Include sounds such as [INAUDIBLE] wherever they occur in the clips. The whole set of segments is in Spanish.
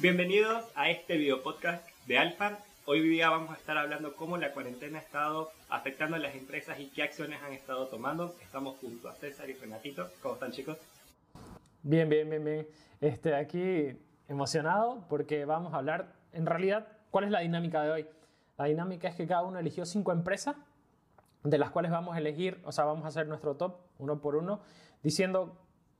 Bienvenidos a este video podcast de Alfa. Hoy día vamos a estar hablando cómo la cuarentena ha estado afectando a las empresas y qué acciones han estado tomando. Estamos junto a César y Renatito. ¿Cómo están chicos? Bien, bien, bien, bien. Este, aquí emocionado porque vamos a hablar, en realidad, ¿cuál es la dinámica de hoy? La dinámica es que cada uno eligió cinco empresas de las cuales vamos a elegir, o sea, vamos a hacer nuestro top uno por uno, diciendo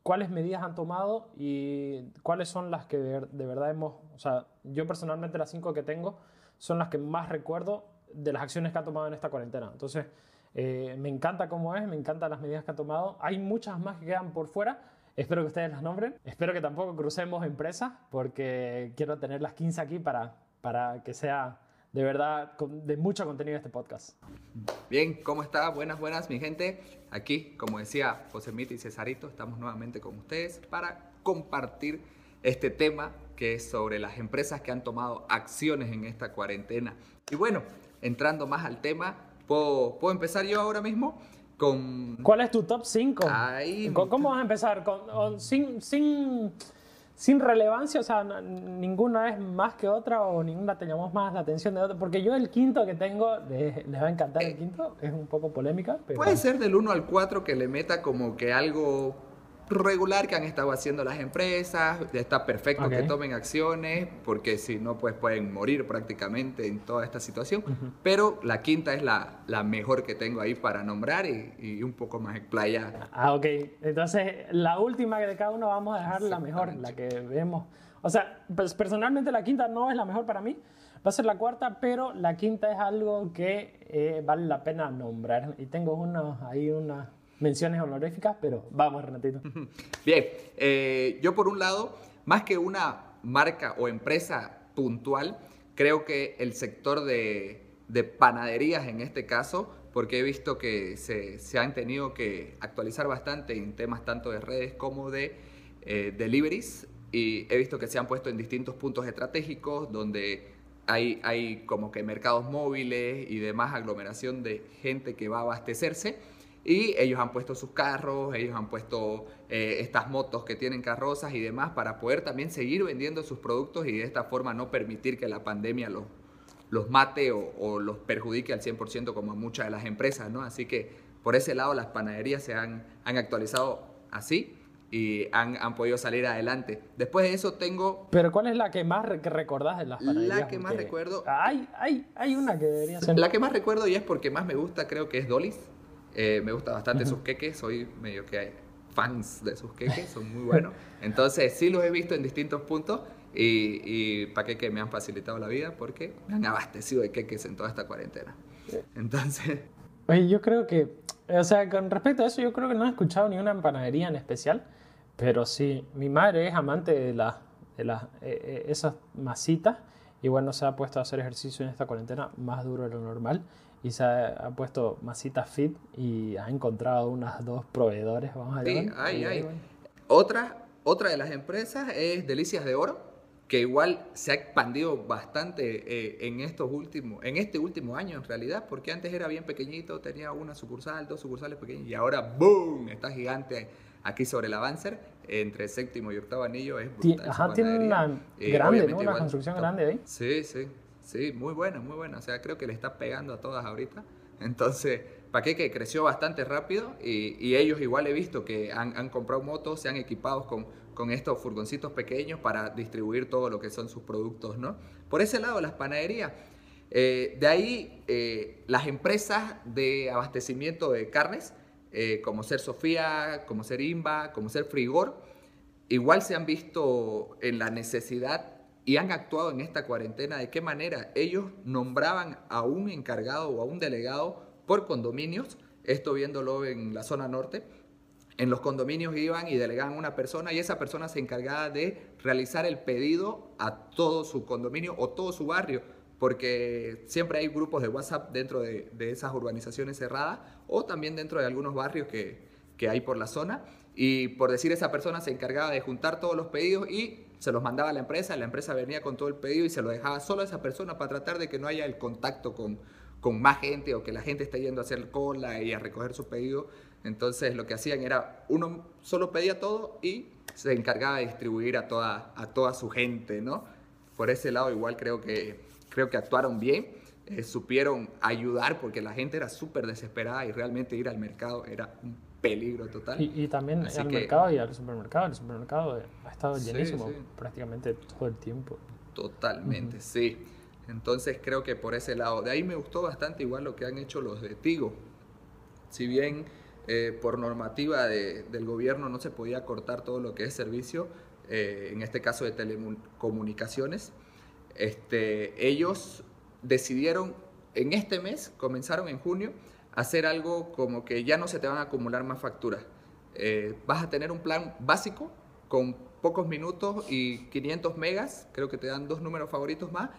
cuáles medidas han tomado y cuáles son las que de, verdad hemos, o sea, yo personalmente las cinco que tengo son las que más recuerdo de las acciones que ha tomado en esta cuarentena. Entonces, eh, me encanta cómo es, me encantan las medidas que ha tomado. Hay muchas más que quedan por fuera. Espero que ustedes las nombren. Espero que tampoco crucemos empresas porque quiero tener las 15 aquí para, para que sea de verdad de mucho contenido este podcast. Bien, ¿cómo está? Buenas, buenas, mi gente. Aquí, como decía José Mita y Cesarito, estamos nuevamente con ustedes para compartir este tema que es sobre las empresas que han tomado acciones en esta cuarentena. Y bueno, entrando más al tema, ¿puedo, ¿puedo empezar yo ahora mismo? Con... ¿Cuál es tu top 5? ¿Cómo vas a empezar? Con, sin, sin sin relevancia, o sea, ninguna es más que otra o ninguna teníamos más la atención de otra, porque yo el quinto que tengo, les, va a encantar el eh, quinto, es un poco polémica. Puede ser del 1 al 4 que le meta como que algo regular que han estado haciendo las empresas, está perfecto que tomen acciones, porque si no, pues pueden morir prácticamente en toda esta situación. Pero la quinta es la, la, mejor que tengo ahí para nombrar y, y, un poco más explayada. Ah, ok. Entonces, la última de cada uno vamos a dejar la mejor, la que vemos. O sea, pues personalmente la quinta no es la mejor para mí, va a ser la cuarta, pero la quinta es algo que eh, vale la pena nombrar. Y tengo unos, ahí una, menciones honoríficas, pero vamos, Renatito. Bien, eh, yo por un lado, más que una marca o empresa puntual, creo que el sector de, panaderías en este caso, porque he visto que se, han tenido que actualizar bastante en temas tanto de redes como de eh, deliveries, y he visto que se han puesto en distintos puntos estratégicos donde hay, hay como que mercados móviles y demás aglomeración de gente que va a abastecerse y ellos han puesto sus carros, ellos han puesto eh, estas motos que tienen carrozas y demás para poder también seguir vendiendo sus productos y de esta forma no permitir que la pandemia los, los mate o, los perjudique al 100% como muchas de las empresas, ¿no? Así que por ese lado las panaderías se han, han actualizado así y han, han, podido salir adelante. Después de eso tengo... Pero ¿cuál es la que más que recordás de las panaderías? La que más recuerdo... Hay, hay, hay una que debería ser... La que más recuerdo y es porque más me gusta creo que es Dolly's. Eh, me gusta bastante sus queques, soy medio que hay fans de sus queques, son muy [LAUGHS] buenos. Entonces sí los he visto en distintos puntos y, y para que me han facilitado la vida porque me han abastecido de queques en toda esta cuarentena. Entonces... Oye, yo creo que, o sea, con respecto a eso, yo creo que no he escuchado ni una panadería en especial, pero sí, mi madre es amante de, la, de las, eh, eh, esas masitas y bueno, se ha puesto a hacer ejercicio en esta cuarentena más duro de lo normal y se ha, puesto masita fit y ha encontrado unas dos proveedores, vamos a Sí, hay, hay. Otra, otra de las empresas es Delicias de Oro, que igual se ha expandido bastante eh, en, estos últimos, en este último año en realidad, porque antes era bien pequeñito, tenía una sucursal, dos sucursales pequeñas, y ahora ¡boom! Está gigante aquí sobre el Avancer, entre séptimo y octavo anillo, es brutal. Ajá, tiene una grande, ¿no? Una construcción grande ahí. Sí, sí. Sí, muy buena, muy buena. O sea, creo que le está pegando a todas ahorita. Entonces, Paqueque creció bastante rápido y, ellos igual he visto que han, comprado motos, se han equipado con, con, estos furgoncitos pequeños para distribuir todo lo que son sus productos, ¿no? Por ese lado, las panaderías. Eh, de ahí, eh, las empresas de abastecimiento de carnes, eh, como ser Sofía, como ser Imba, como ser Frigor, igual se han visto en la necesidad y han actuado en esta cuarentena, de qué manera ellos nombraban a un encargado o a un delegado por condominios, esto viéndolo en la zona norte, en los condominios iban y delegaban una persona y esa persona se encargaba de realizar el pedido a todo su condominio o todo su barrio, porque siempre hay grupos de WhatsApp dentro de, esas urbanizaciones cerradas o también dentro de algunos barrios que, que hay por la zona. Y por decir, esa persona se encargaba de juntar todos los pedidos y se los mandaba a la empresa, la empresa venía con todo el pedido y se lo dejaba solo a esa persona para tratar de que no haya el contacto con, con más gente o que la gente esté yendo a hacer cola y a recoger su pedido. Entonces lo que hacían era, uno solo pedía todo y se encargaba de distribuir a toda, a toda su gente, ¿no? por ese lado igual creo que, creo que actuaron bien. Eh, supieron ayudar porque la gente era súper desesperada y realmente ir al mercado era un peligro total. Y, también al mercado y al supermercado. El supermercado ha estado llenísimo prácticamente todo el tiempo. Totalmente, sí. Entonces creo que por ese lado. De ahí me gustó bastante igual lo que han hecho los de Tigo. Si bien eh, por normativa del gobierno no se podía cortar todo lo que es servicio, eh, en este caso de telecomunicaciones, este, ellos decidieron en este mes, comenzaron en junio, hacer algo como que ya no se te van a acumular más facturas. Eh, vas a tener un plan básico con pocos minutos y 500 megas, creo que te dan dos números favoritos más,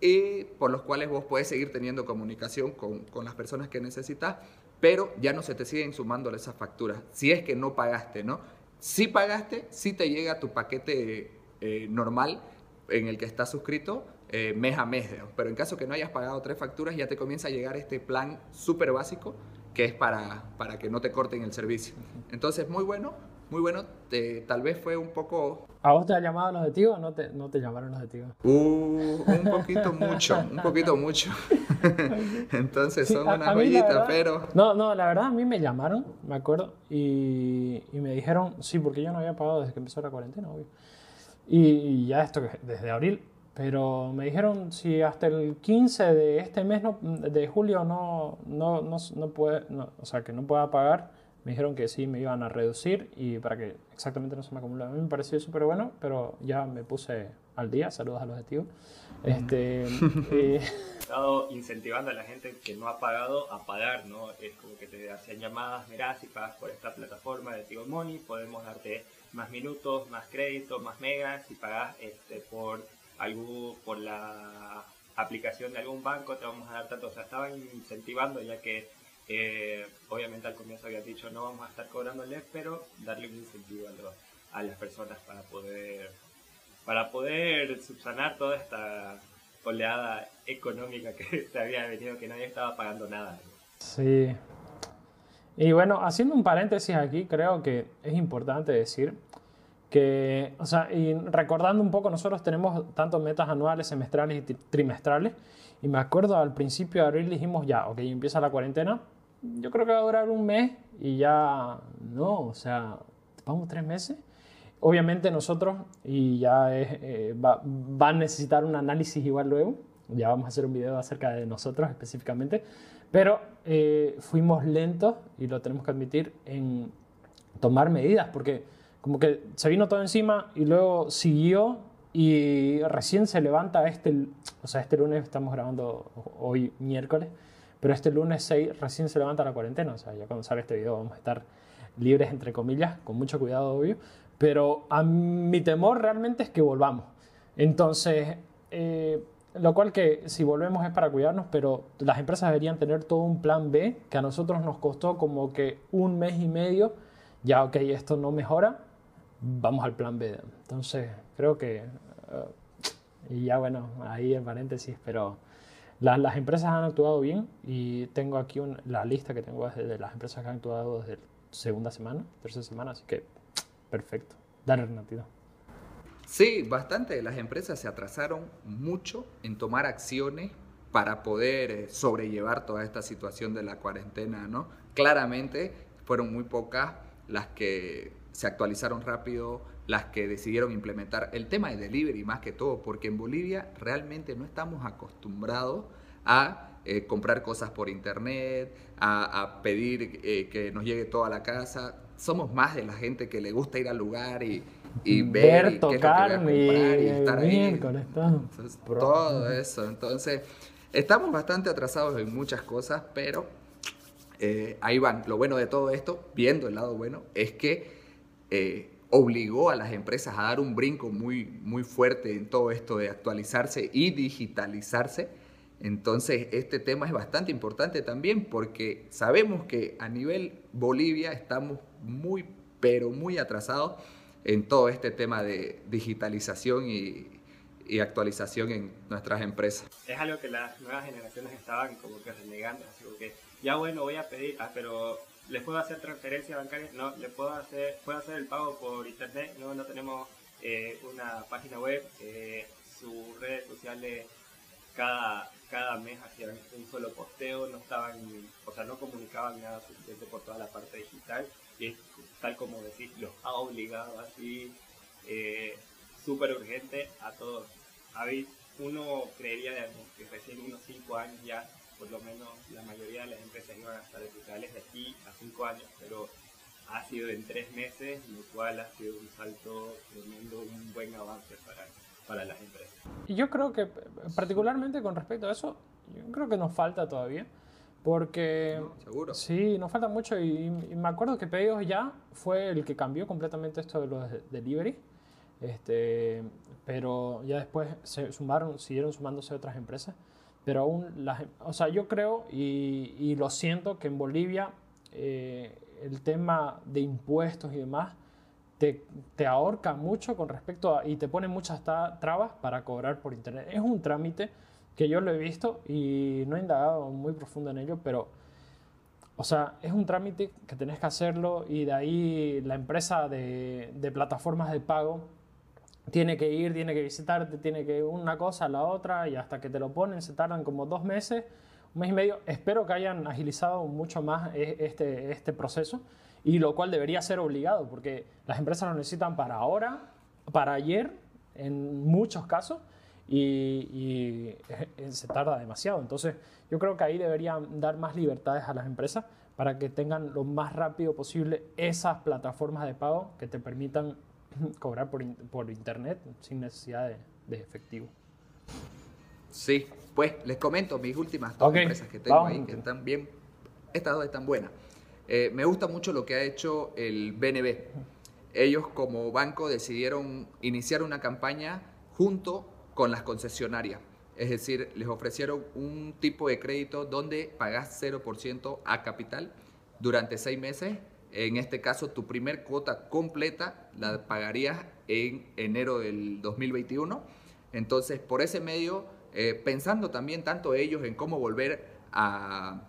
y por los cuales vos puedes seguir teniendo comunicación con, con las personas que necesitas, pero ya no se te siguen sumando esas facturas, si es que no pagaste, ¿no? Si pagaste, si te llega tu paquete eh, normal en el que estás suscrito, eh, mes a mes, pero en caso que no hayas pagado tres facturas, ya te comienza a llegar este plan súper básico que es para, para que no te corten el servicio. Entonces, muy bueno, muy bueno. tal vez fue un poco... ¿A vos te ha llamado los de o no te, no te llamaron los de Uh, un poquito mucho, un poquito mucho. [LAUGHS] Entonces son una joyita, pero... No, no, la verdad a mí me llamaron, me acuerdo, y, y, me dijeron, sí, porque yo no había pagado desde que empezó la cuarentena, obvio. Y, ya esto desde abril, pero me dijeron si hasta el 15 de este mes, no, de julio, no, no, no, no puede, o sea, que no pueda pagar, me dijeron que sí me iban a reducir y para que exactamente no se me acumule. A mí me pareció súper bueno, pero ya me puse al día. Saludos a los activos. Este, He [LAUGHS] estado incentivando a la gente que no ha pagado a pagar, ¿no? Es como que te hacen llamadas, mirá, si pagas por esta plataforma de Tigo Money, podemos darte más minutos, más créditos, más megas, si pagas este, por, algo, por la aplicación de algún banco, te vamos a dar tanto. O sea, estaban incentivando ya que eh, obviamente al comienzo había dicho no vamos a estar cobrándoles, pero darle un incentivo a, a las personas para poder para poder subsanar toda esta oleada económica que [LAUGHS] se había venido, que nadie estaba pagando nada. Sí. Y bueno, haciendo un paréntesis aquí, creo que es importante decir que, o sea, y recordando un poco, nosotros tenemos tanto metas anuales, semestrales y trimestrales, y me acuerdo al principio de abril dijimos, ya, ok, empieza la cuarentena, yo creo que va a durar un mes y ya, no, o sea, vamos tres meses Obviamente nosotros, y ya eh, va, a necesitar un análisis igual luego, ya vamos a hacer un video acerca de nosotros específicamente, pero eh, fuimos lentos, y lo tenemos que admitir, en tomar medidas, porque como que se vino todo encima y luego siguió y recién se levanta este, o sea, este lunes estamos grabando hoy miércoles, pero este lunes 6 recién se levanta la cuarentena, o sea, ya cuando sale este video vamos a estar libres entre comillas, con mucho cuidado obvio, pero a mi temor realmente es que volvamos. Entonces, eh, lo cual que si volvemos es para cuidarnos, pero las empresas deberían tener todo un plan B, que a nosotros nos costó como que un mes y medio, ya ok, esto no mejora, vamos al plan B. Entonces, creo que, uh, y ya bueno, ahí en paréntesis, pero las empresas han actuado bien y tengo aquí la lista que tengo de las empresas que han actuado desde segunda semana, tercera semana, así que Perfecto. Dale, Renatito. Sí, bastante. Las empresas se atrasaron mucho en tomar acciones para poder eh, sobrellevar toda esta situación de la cuarentena, ¿no? Claramente fueron muy pocas las que se actualizaron rápido, las que decidieron implementar el tema de delivery más que todo, porque en Bolivia realmente no estamos acostumbrados a eh, comprar cosas por internet, a, pedir eh, que nos llegue toda la casa somos más de la gente que le gusta ir al lugar y, y ver, y tocar y estar ahí. todo eso. Entonces, estamos bastante atrasados en muchas cosas, pero eh, ahí van. Lo bueno de todo esto, viendo el lado bueno, es que eh, obligó a las empresas a dar un brinco muy, muy fuerte en todo esto de actualizarse y digitalizarse. Entonces, este tema es bastante importante también porque sabemos que a nivel Bolivia estamos muy, pero muy atrasados en todo este tema de digitalización y, actualización en nuestras empresas. Es algo que las nuevas generaciones estaban como que renegando, así que ya bueno, voy a pedir, ah, pero ¿les puedo hacer transferencia bancaria? No, ¿le puedo hacer, puedo hacer el pago por internet? No, no tenemos eh, una página web, eh, sus redes sociales cada, cada mes hacían un solo posteo, no estaban, o sea, no comunicaban nada suficiente por toda la parte digital y tal como decís, los ha obligado así eh, súper urgente a todos. uno creería que recién unos 5 años ya, por lo menos la mayoría de las empresas iban a estar digitales de aquí a 5 años, pero ha sido en 3 meses, lo cual ha sido un salto tremendo, un buen avance para, para las empresas. Y yo creo que particularmente con respecto a eso, yo creo que nos falta todavía. Porque. seguro. Sí, nos falta mucho. Y, me acuerdo que Pedidos Ya fue el que cambió completamente esto de los delivery. Este, pero ya después se sumaron, siguieron sumándose otras empresas. Pero aún, las, o sea, yo creo y, y lo siento que en Bolivia eh, el tema de impuestos y demás te, te, ahorca mucho con respecto a, y te pone muchas trabas para cobrar por internet. Es un trámite que yo lo he visto y no he indagado muy profundo en ello, pero, o sea, es un trámite que tenés que hacerlo y de ahí la empresa de, de plataformas de pago tiene que ir, tiene que visitarte, tiene que una cosa a la otra y hasta que te lo ponen se tardan como dos meses, un mes y medio. Espero que hayan agilizado mucho más e, este, este proceso y lo cual debería ser obligado porque las empresas lo necesitan para ahora, para ayer, en muchos casos, y, se tarda demasiado. Entonces, yo creo que ahí deberían dar más libertades a las empresas para que tengan lo más rápido posible esas plataformas de pago que te permitan [LAUGHS] cobrar por, por internet sin necesidad de, efectivo. Sí, pues les comento mis últimas dos empresas que tengo ahí, que están bien, estas dos están buenas. Eh, me gusta mucho lo que ha hecho el BNB. Ellos como banco decidieron iniciar una campaña junto con las concesionarias. Es decir, les ofrecieron un tipo de crédito donde pagas 0% a capital durante seis meses. En este caso, tu primer cuota completa la pagarías en enero del 2021. Entonces, por ese medio, eh, pensando también tanto ellos en cómo volver a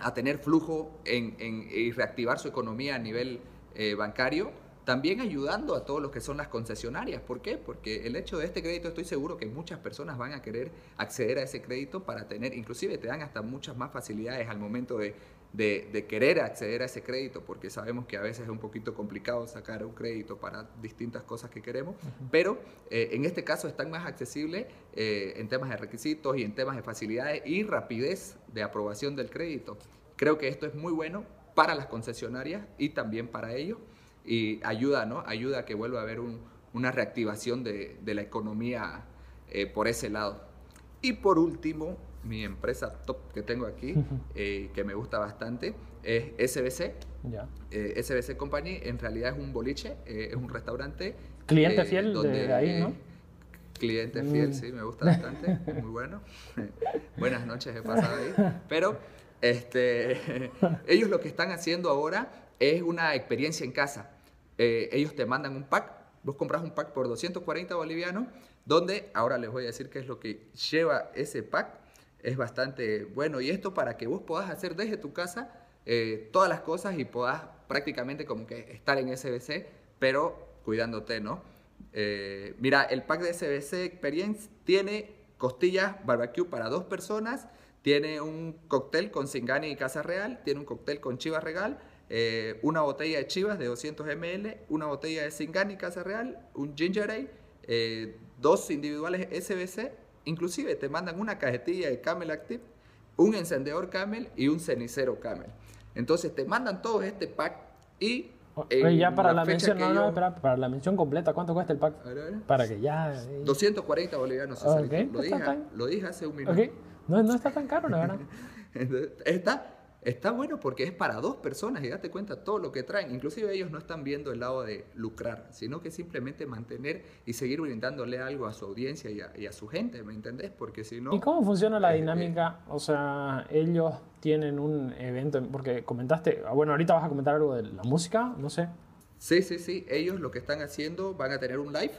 a tener flujo en, y reactivar su economía a nivel eh, bancario, también ayudando a todos los que son las concesionarias. ¿Por qué? Porque el hecho de este crédito estoy seguro que muchas personas van a querer acceder a ese crédito para tener, inclusive te dan hasta muchas más facilidades al momento de, de, querer acceder a ese crédito, porque sabemos que a veces es un poquito complicado sacar un crédito para distintas cosas que queremos, pero eh, en este caso están más accesibles eh, en temas de requisitos y en temas de facilidades y rapidez de aprobación del crédito. Creo que esto es muy bueno para las concesionarias y también para ellos y ayuda, ¿no? Ayuda a que vuelva a haber una reactivación de, la economía eh, por ese lado. Y por último, mi empresa top que tengo aquí, eh, que me gusta bastante, es SBC. Eh, SBC Company en realidad es un boliche, es un restaurante. Cliente fiel de ahí, ¿no? Cliente fiel, mm. sí, me gusta bastante, muy bueno. [LAUGHS] Buenas noches he pasado ahí. Pero este, [LAUGHS] ellos lo que están haciendo ahora es una experiencia en casa. Eh, ellos te mandan un pack, vos compras un pack por 240 bolivianos, donde ahora les voy a decir qué es lo que lleva ese pack. Es bastante bueno y esto para que vos puedas hacer desde tu casa eh, todas las cosas y puedas prácticamente como que estar en SBC, pero cuidándote, ¿no? Eh, mira, el pack de SBC Experience tiene costillas barbecue para dos personas, tiene un cóctel con Singani y Casa Real, tiene un cóctel con Chivas Regal, eh, una botella de Chivas de 200 ml, una botella de Singani Casa Real, un Ginger Ale, dos individuales SBC, inclusive te mandan una cajetilla de Camel Active, un encendedor Camel y un cenicero Camel. Entonces te mandan todo este pack y... ya para la, mención, no, no, espera, para la mención completa, ¿cuánto cuesta el pack? Para que ya... 240 bolivianos. lo, dije, lo, dije, hace un minuto. No, no está tan caro, la verdad. [LAUGHS] está está bueno porque es para dos personas y date cuenta todo lo que traen. Inclusive ellos no están viendo el lado de lucrar, sino que simplemente mantener y seguir brindándole algo a su audiencia y a, su gente, ¿me entendés? Porque si no... ¿Y cómo funciona la dinámica? O sea, ellos tienen un evento, porque comentaste, ah, bueno, ahorita vas a comentar algo de la música, no sé. Sí, sí, sí, ellos lo que están haciendo van a tener un live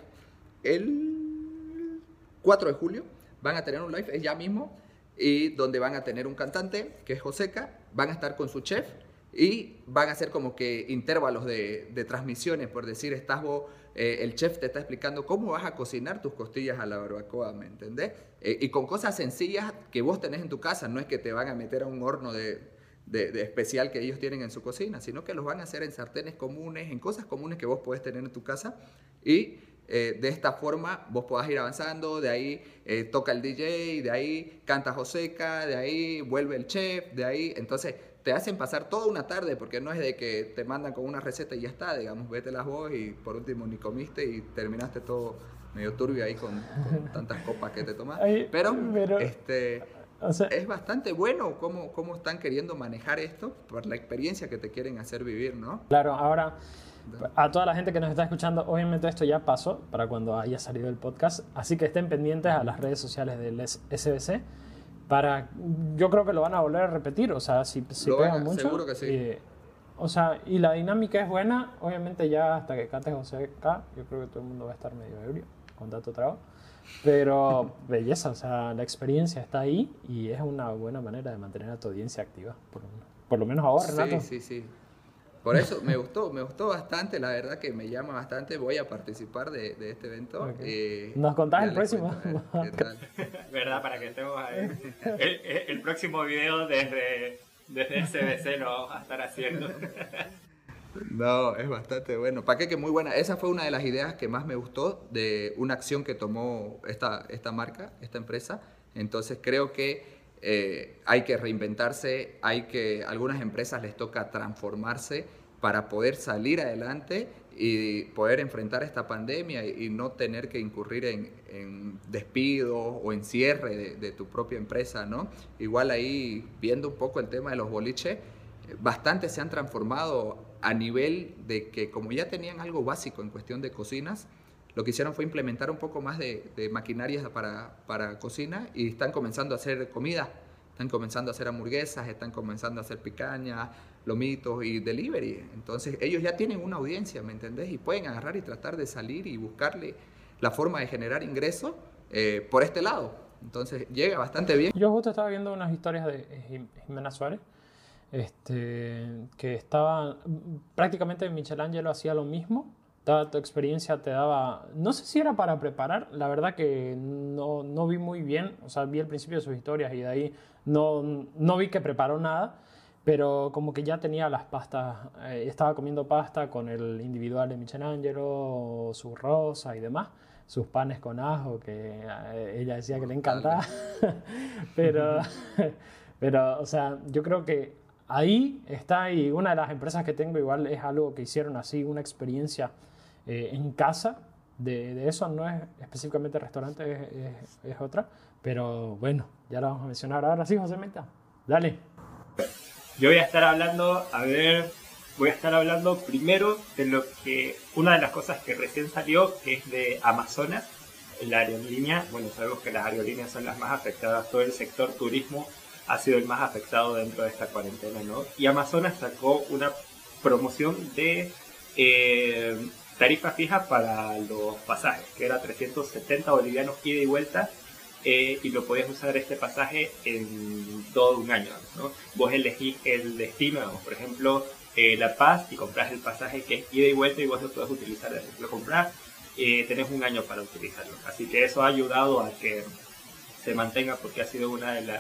el 4 de julio, van a tener un live, es ya mismo y donde van a tener un cantante, que es Joseca, van a estar con su chef y van a ser como que intervalos de, transmisiones, por decir, estás vos, eh, el chef te está explicando cómo vas a cocinar tus costillas a la barbacoa, ¿me entendés? Eh, y con cosas sencillas que vos tenés en tu casa, no es que te van a meter a un horno de, de, especial que ellos tienen en su cocina, sino que los van a hacer en sartenes comunes, en cosas comunes que vos podés tener en tu casa y eh, de esta forma vos podás ir avanzando, de ahí toca el DJ, de ahí canta Joseca, de ahí vuelve el chef, de ahí, entonces te hacen pasar toda una tarde, porque no es de que te mandan con una receta y ya está, digamos, vete las vos y por último ni comiste y terminaste todo medio turbio ahí con, [LAUGHS] tantas copas que te tomas. Pero, este, es bastante bueno cómo, cómo están queriendo manejar esto por la experiencia que te quieren hacer vivir, ¿no? Claro, ahora a toda la gente que nos está escuchando, obviamente esto ya pasó para cuando haya salido el podcast, así que estén pendientes a las redes sociales del SBC para yo creo que lo van a volver a repetir o sea si se pegan mucho seguro que sí. Eh, o sea y la dinámica es buena obviamente ya hasta que cante José K yo creo que todo el mundo va a estar medio ebrio con tanto trabajo pero [LAUGHS] belleza o sea la experiencia está ahí y es una buena manera de mantener a tu audiencia activa por, por lo menos ahora Renato sí sí sí por eso me gustó, me gustó bastante, la verdad que me llama bastante, voy a participar de, de este evento. Eh, ¿Nos contás el próximo? [LAUGHS] [LAUGHS] ¿Verdad? Para que estemos ahí. El, el, próximo video desde, desde SBC lo vamos a estar haciendo. [LAUGHS] No, es bastante bueno. ¿Para qué? Que muy buena. Esa fue una de las ideas que más me gustó de una acción que tomó esta, esta marca, esta empresa. Entonces creo que eh, hay que reinventarse, hay que, algunas empresas les toca transformarse para poder salir adelante y poder enfrentar esta pandemia y, no tener que incurrir en, en despidos o en cierre de, tu propia empresa, ¿no? Igual ahí, viendo un poco el tema de los boliches, bastante se han transformado a nivel de que como ya tenían algo básico en cuestión de cocinas, lo que hicieron fue implementar un poco más de, maquinarias para, para, cocina y están comenzando a hacer comida. Están comenzando a hacer hamburguesas, están comenzando a hacer picañas, lomitos y delivery. Entonces ellos ya tienen una audiencia, ¿me entendés? Y pueden agarrar y tratar de salir y buscarle la forma de generar ingresos eh, por este lado. Entonces llega bastante bien. Yo justo estaba viendo unas historias de Jimena Suárez, este, que estaba prácticamente Michelangelo hacía lo mismo tu experiencia te daba, no sé si era para preparar, la verdad que no, no vi muy bien, o sea, vi el principio de sus historias y de ahí no, no vi que preparó nada, pero como que ya tenía las pastas, eh, estaba comiendo pasta con el individual de Michelangelo, su rosa y demás, sus panes con ajo, que eh, ella decía que le encantaba, [LAUGHS] pero, [LAUGHS] pero, o sea, yo creo que ahí está y una de las empresas que tengo igual es algo que hicieron así, una experiencia eh, en casa. De, eso no es específicamente restaurante, es, otra. Pero bueno, ya la vamos a mencionar ahora sí, José Meta. Dale. Yo voy a estar hablando, a ver, voy a estar hablando primero de lo que, una de las cosas que recién salió, que es de Amazonas, la aerolínea. Bueno, sabemos que las aerolíneas son las más afectadas, todo el sector turismo ha sido el más afectado dentro de esta cuarentena, ¿no? Y Amazonas sacó una promoción de eh, tarifa fija para los pasajes, que era 370 bolivianos ida y vuelta, eh, y lo podías usar este pasaje en todo un año. ¿no? Vos elegís el destino, por ejemplo, eh, La Paz, y compras el pasaje que es ida y vuelta y vos lo puedes utilizar. Lo compras, eh, tenés un año para utilizarlo. Así que eso ha ayudado a que se mantenga porque ha sido una de,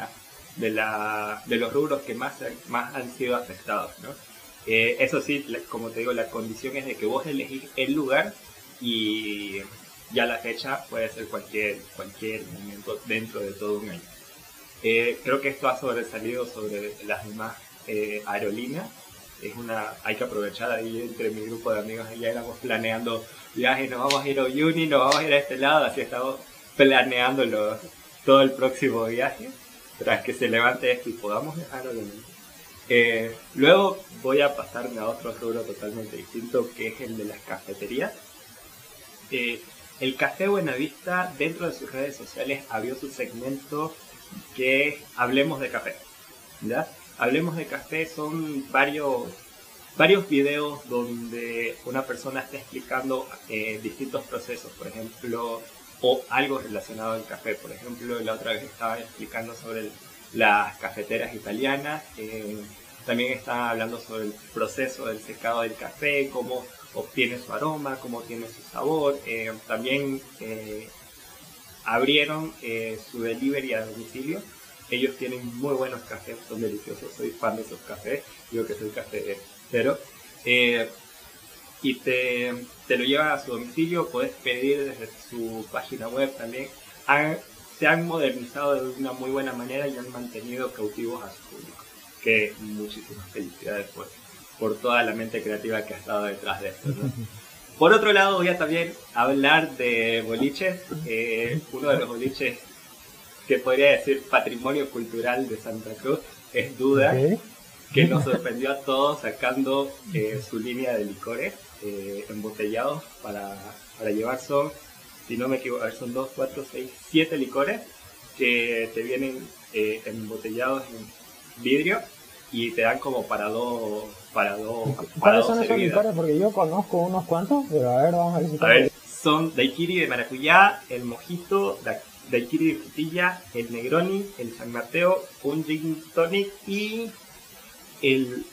de, la, de los rubros que más, más han sido afectados. ¿no? Eh, eso sí, como te digo, la condición es de que vos elegís el lugar y ya la fecha puede ser cualquier, cualquier momento dentro de todo un año. Eh, creo que esto ha sobresalido sobre las demás eh, aerolíneas. Es una, hay que aprovechar ahí entre mi grupo de amigos, ya éramos planeando viajes, nos vamos a ir a Uyuni, nos vamos a ir a este lado, así estamos planeando todo el próximo viaje, tras que se levante esto y podamos viajar obviamente. Eh, luego voy a pasarme a otro rubro totalmente distinto, que es el de las cafeterías. Eh, el Café Buenavista, dentro de sus redes sociales, abrió su segmento que Hablemos de Café. ¿ya? Hablemos de Café son varios, varios videos donde una persona está explicando eh, distintos procesos, por ejemplo, o algo relacionado al café. Por ejemplo, la otra vez estaba explicando sobre el las cafeteras italianas, también están hablando sobre el proceso del secado del café, cómo obtiene su aroma, cómo tiene su sabor. Eh, también eh, abrieron eh, su delivery a domicilio. Ellos tienen muy buenos cafés, son deliciosos. Soy fan de esos cafés. Digo que soy cafetero. y te, te, lo llevan a su domicilio. Puedes pedir desde su página web también. Se han modernizado de una muy buena manera y han mantenido cautivos a su público. Que muchísimas felicidades por, por toda la mente creativa que ha estado detrás de esto. [LAUGHS] Por otro lado, voy a también hablar de boliches. Eh, uno de los boliches que podría decir patrimonio cultural de Santa Cruz es Duda, que nos sorprendió a todos sacando eh, su línea de licores eh, embotellados para, para llevar. Son, si no me equivoco, son 2, 4, 6, 7 licores que te vienen embotellados en vidrio y te dan como para dos para dos ¿Cuáles son esos licores? Porque yo conozco unos cuantos, pero a ver, vamos a ver si A ver, son daiquiri de maracuyá, el mojito, daiquiri de frutilla, el negroni, el San Mateo, un gin tonic y el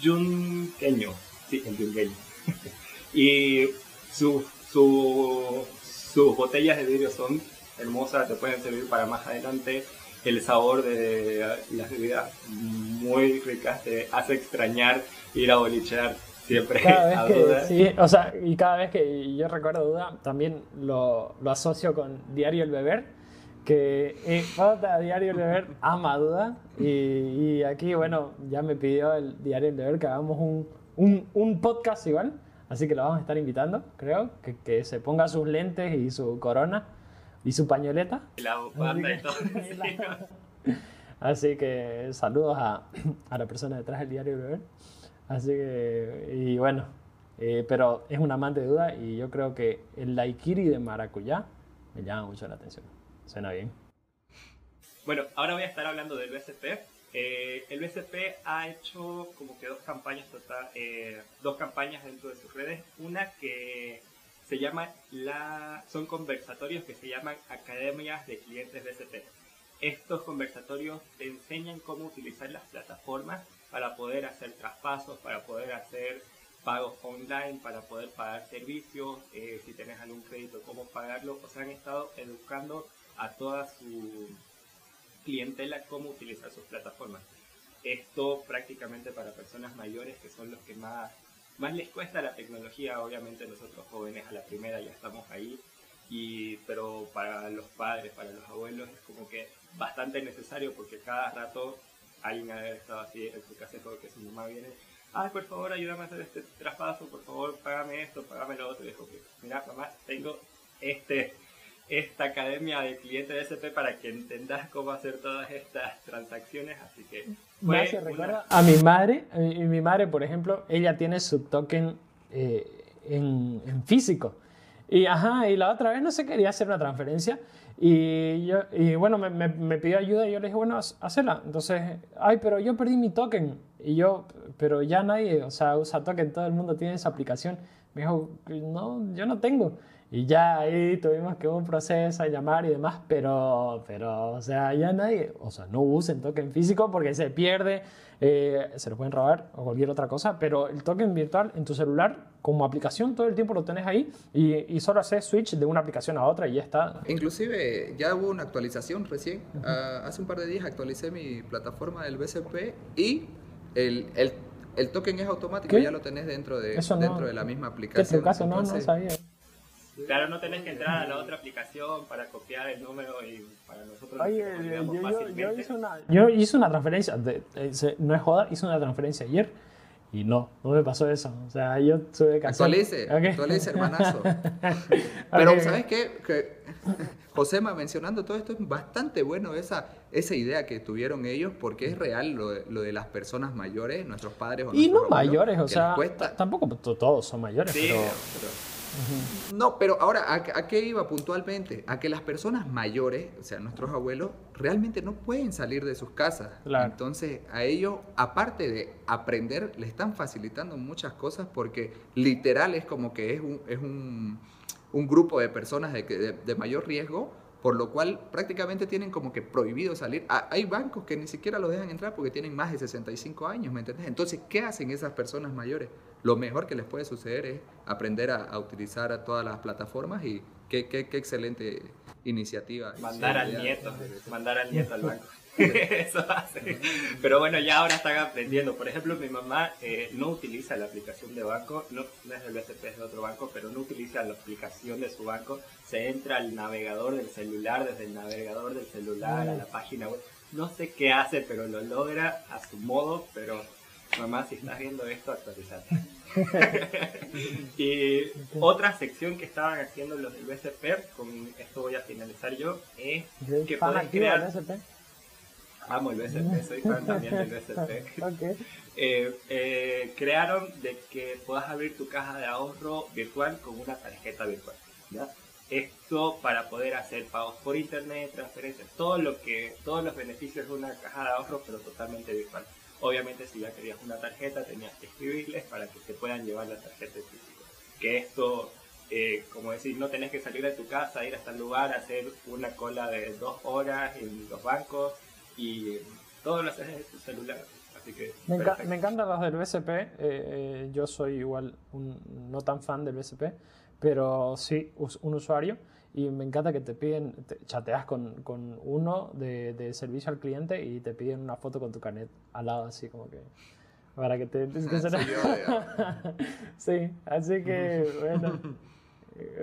yunqueño. Sí, el yunqueño. [LAUGHS] y sus su, sus botellas de vidrio son hermosas, te pueden servir para más adelante el sabor de las bebidas muy ricas te hace extrañar ir a bolichear siempre. Cada [LAUGHS] vez que, sí, o sea, y cada vez que yo recuerdo duda, también lo, lo asocio con Diario El Beber, que eh, Diario El Beber [LAUGHS] ama duda, y, y, aquí, bueno, ya me pidió el Diario El Beber que hagamos un, un, un podcast igual, así que lo vamos a estar invitando, creo, que, que se ponga sus lentes y su corona y su pañoleta. La bufanda y todo. [LAUGHS] Así que saludos a, a, la persona detrás del diario Beber. Así que, y bueno, eh, pero es un amante de duda y yo creo que el daiquiri de maracuyá me llama mucho la atención. Suena bien. Bueno, ahora voy a estar hablando del BSP. Eh, el BSP ha hecho como que dos campañas total, eh, dos campañas dentro de sus redes. Una que se llama la, son conversatorios que se llaman academias de clientes BCP. Estos conversatorios te enseñan cómo utilizar las plataformas para poder hacer traspasos, para poder hacer pagos online, para poder pagar servicios, eh, si tienes algún crédito, cómo pagarlo. O sea, han estado educando a toda su clientela cómo utilizar sus plataformas. Esto prácticamente para personas mayores que son los que más más les cuesta la tecnología, obviamente nosotros jóvenes a la primera ya estamos ahí, y, pero para los padres, para los abuelos es como que bastante necesario porque cada rato alguien ha estado así en su casa que su mamá viene, ay por favor ayúdame a hacer este traspaso, por favor págame esto, págame lo otro, y dijo mira mamá tengo este esta academia de clientes de SP para que entendas cómo hacer todas estas transacciones, así que... Me recuerda a mi madre, y mi madre, por ejemplo, ella tiene su token eh, en, en, físico. Y, ajá, y la otra vez no se quería hacer una transferencia y, yo, y bueno, me, me, me, pidió ayuda y yo le dije, bueno, hazla. Entonces, ay, pero yo perdí mi token. Y yo, pero ya nadie, o sea, usa token, todo el mundo tiene esa aplicación. Me dijo, no, yo no tengo. Y ya ahí tuvimos que un proceso a llamar y demás, pero, pero, o sea, ya nadie, o sea, no usen token físico porque se pierde, eh, se lo pueden robar o cualquier otra cosa, pero el token virtual en tu celular como aplicación todo el tiempo lo tenés ahí y, y solo haces switch de una aplicación a otra y ya está. Inclusive ya hubo una actualización recién, ah, hace un par de días actualicé mi plataforma del BCP y el, el, el token es automático, ya lo tenés dentro de, dentro de la misma aplicación. Caso no, no sabía. Claro, no tenés que entrar a la otra aplicación para copiar el número y para nosotros Oye, yo, yo, yo, hice una, yo hice una transferencia, de, de, no es joda, hice una transferencia ayer y no, no me pasó eso. O sea, yo tuve que hacer... Actualice, okay. actualice, hermanazo. [LAUGHS] Pero, okay. ¿sabes qué? Que Josema, mencionando todo esto, es bastante bueno esa, esa idea que tuvieron ellos, porque es real lo de, lo de las personas mayores, nuestros padres o Y no mayores, o sea, tampoco todos son mayores, sí, pero... pero no, pero ahora, ¿a, ¿a, qué iba puntualmente? A que las personas mayores, o sea, nuestros abuelos, realmente no pueden salir de sus casas. Claro. Entonces, a ellos, aparte de aprender, le están facilitando muchas cosas porque literal es como que es un, es un, un grupo de personas de, de, de mayor riesgo por lo cual prácticamente tienen como que prohibido salir. Ah, hay bancos que ni siquiera los dejan entrar porque tienen más de 65 años, ¿me entiendes? Entonces, ¿qué hacen esas personas mayores? Lo mejor que les puede suceder es aprender a, utilizar todas las plataformas y qué, qué, qué excelente iniciativa. Mandar al nieto, mandar al nieto al banco. [LAUGHS] Eso hace. Pero bueno, ya ahora están aprendiendo. Por ejemplo, mi mamá eh, no utiliza la aplicación de banco, no, es del BCP, es de otro banco, pero no utiliza la aplicación de su banco. Se entra al navegador del celular, desde el navegador del celular a la página web. No sé qué hace, pero lo logra a su modo, pero mamá, si estás viendo esto, actualizate. [LAUGHS] y otra sección que estaban haciendo los del BCP, con esto voy a finalizar yo, es que pueden crear... Amo el BSP, soy fan también del BSP. [LAUGHS] [LAUGHS] Eh, eh, crearon de que puedas abrir tu caja de ahorro virtual con una tarjeta virtual. Esto para poder hacer pagos por internet, transferencias, todo lo que, todos los beneficios de una caja de ahorro, pero totalmente virtual. Obviamente si ya querías una tarjeta tenías que escribirles para que te puedan llevar la tarjeta en físico. Que esto, eh, como decir, no tenés que salir de tu casa, ir hasta el lugar, hacer una cola de dos horas en los bancos, y todo lo haces en tu celular. Así que me, me encantan los del BSP. Eh, eh, yo soy igual un, no tan fan del BSP, pero sí un usuario. Y me encanta que te piden, chateas con, con uno de, de, servicio al cliente y te piden una foto con tu carnet al lado, así como que. Para que te. [LAUGHS] sí, así que, [LAUGHS] bueno.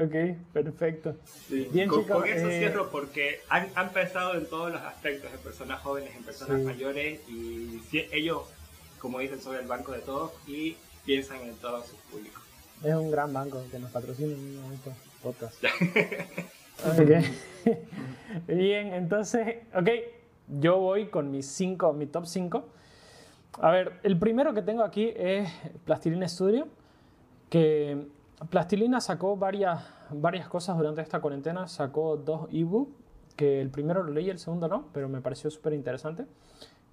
Ok, perfecto. Bien, con, chicos, con eso eh, cierro porque han, han, pensado en todos los aspectos, en personas jóvenes, en personas mayores, y ellos, como dicen, son el banco de todos y piensan en todos sus públicos. Es un gran banco que nos patrocina en estos podcasts. [LAUGHS] okay. [LAUGHS] Bien, entonces, ok, yo voy con mis cinco, mi top 5. A ver, el primero que tengo aquí es Plastilina Studio, que Plastilina sacó varias, varias cosas durante esta cuarentena. Sacó dos ebooks, que el primero lo leí, el segundo no, pero me pareció súper interesante,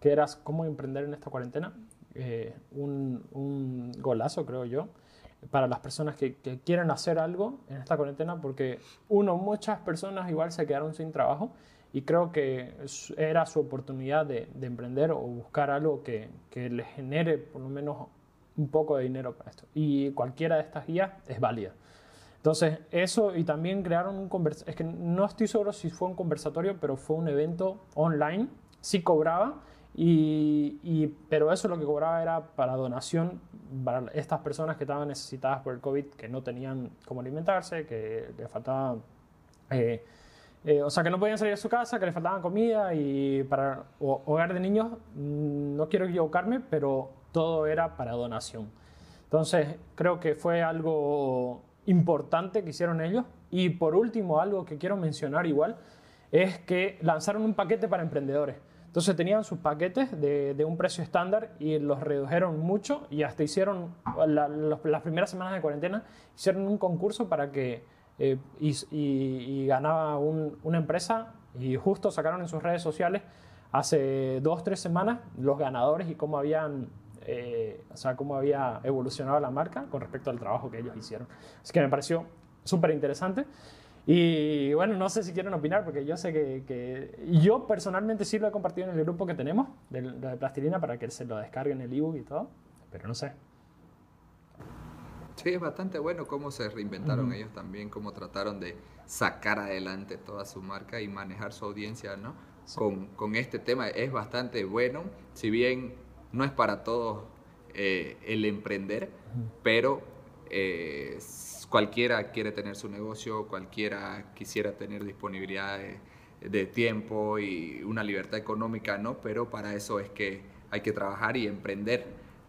que era cómo emprender en esta cuarentena. Eh, un, un, golazo, creo yo, para las personas que, que, quieren hacer algo en esta cuarentena, porque uno, muchas personas igual se quedaron sin trabajo y creo que era su oportunidad de, de emprender o buscar algo que, que les genere por lo menos un poco de dinero para esto. Y cualquiera de estas guías es válida. Entonces, eso y también crearon un conversatorio, es que no estoy seguro si fue un conversatorio, pero fue un evento online, sí cobraba, y, y, pero eso lo que cobraba era para donación para estas personas que estaban necesitadas por el COVID, que no tenían cómo alimentarse, que le faltaba... Eh, eh, o sea, que no podían salir de su casa, que le faltaban comida y para hogar de niños, mm, no quiero equivocarme, pero todo era para donación. Entonces, creo que fue algo importante que hicieron ellos. Y por último, algo que quiero mencionar igual, es que lanzaron un paquete para emprendedores. Entonces tenían sus paquetes de, un precio estándar y los redujeron mucho y hasta hicieron, las primeras semanas de cuarentena, hicieron un concurso para que, eh, y, ganaba una empresa y justo sacaron en sus redes sociales hace dos, tres semanas los ganadores y cómo habían eh, o sea, cómo había evolucionado la marca con respecto al trabajo que ellos hicieron. Así que me pareció súper interesante. Y bueno, no sé si quieren opinar, porque yo sé que, que, yo personalmente sí lo he compartido en el grupo que tenemos de, de plastilina para que se lo descarguen el ebook y todo, pero no sé. Sí, es bastante bueno cómo se reinventaron ellos también, cómo trataron de sacar adelante toda su marca y manejar su audiencia, ¿no? Con, con, este tema es bastante bueno, si bien no es para todos eh, el emprender, pero eh, cualquiera quiere tener su negocio, cualquiera quisiera tener disponibilidad de, tiempo y una libertad económica, ¿no? Pero para eso es que hay que trabajar y emprender,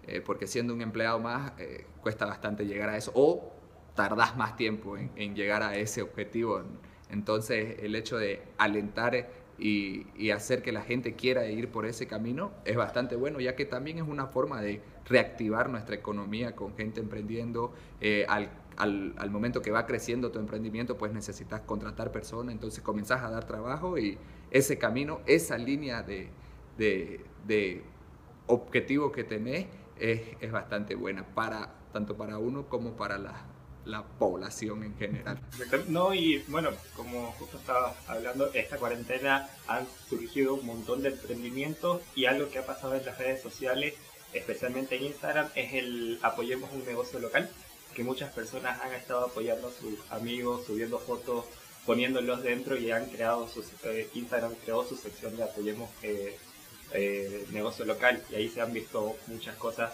eh, porque siendo un empleado más cuesta bastante llegar a eso, o tardas más tiempo en, en llegar a ese objetivo. Entonces el hecho de alentar y, hacer que la gente quiera ir por ese camino es bastante bueno, ya que también es una forma de reactivar nuestra economía con gente emprendiendo. Eh, al, al, momento que va creciendo tu emprendimiento, pues necesitas contratar personas, entonces comenzás a dar trabajo y ese camino, esa línea de, de, de objetivo que tenés es, es, bastante buena, para, tanto para uno como para la, la población en general. No, y bueno, como justo estaba hablando, esta cuarentena han surgido un montón de emprendimientos y algo que ha pasado en las redes sociales, especialmente en Instagram, es el apoyemos un negocio local, que muchas personas han estado apoyando a sus amigos, subiendo fotos, poniéndolos dentro y han creado sus, eh, Instagram creó su sección de apoyemos eh, eh, negocio local y ahí se han visto muchas cosas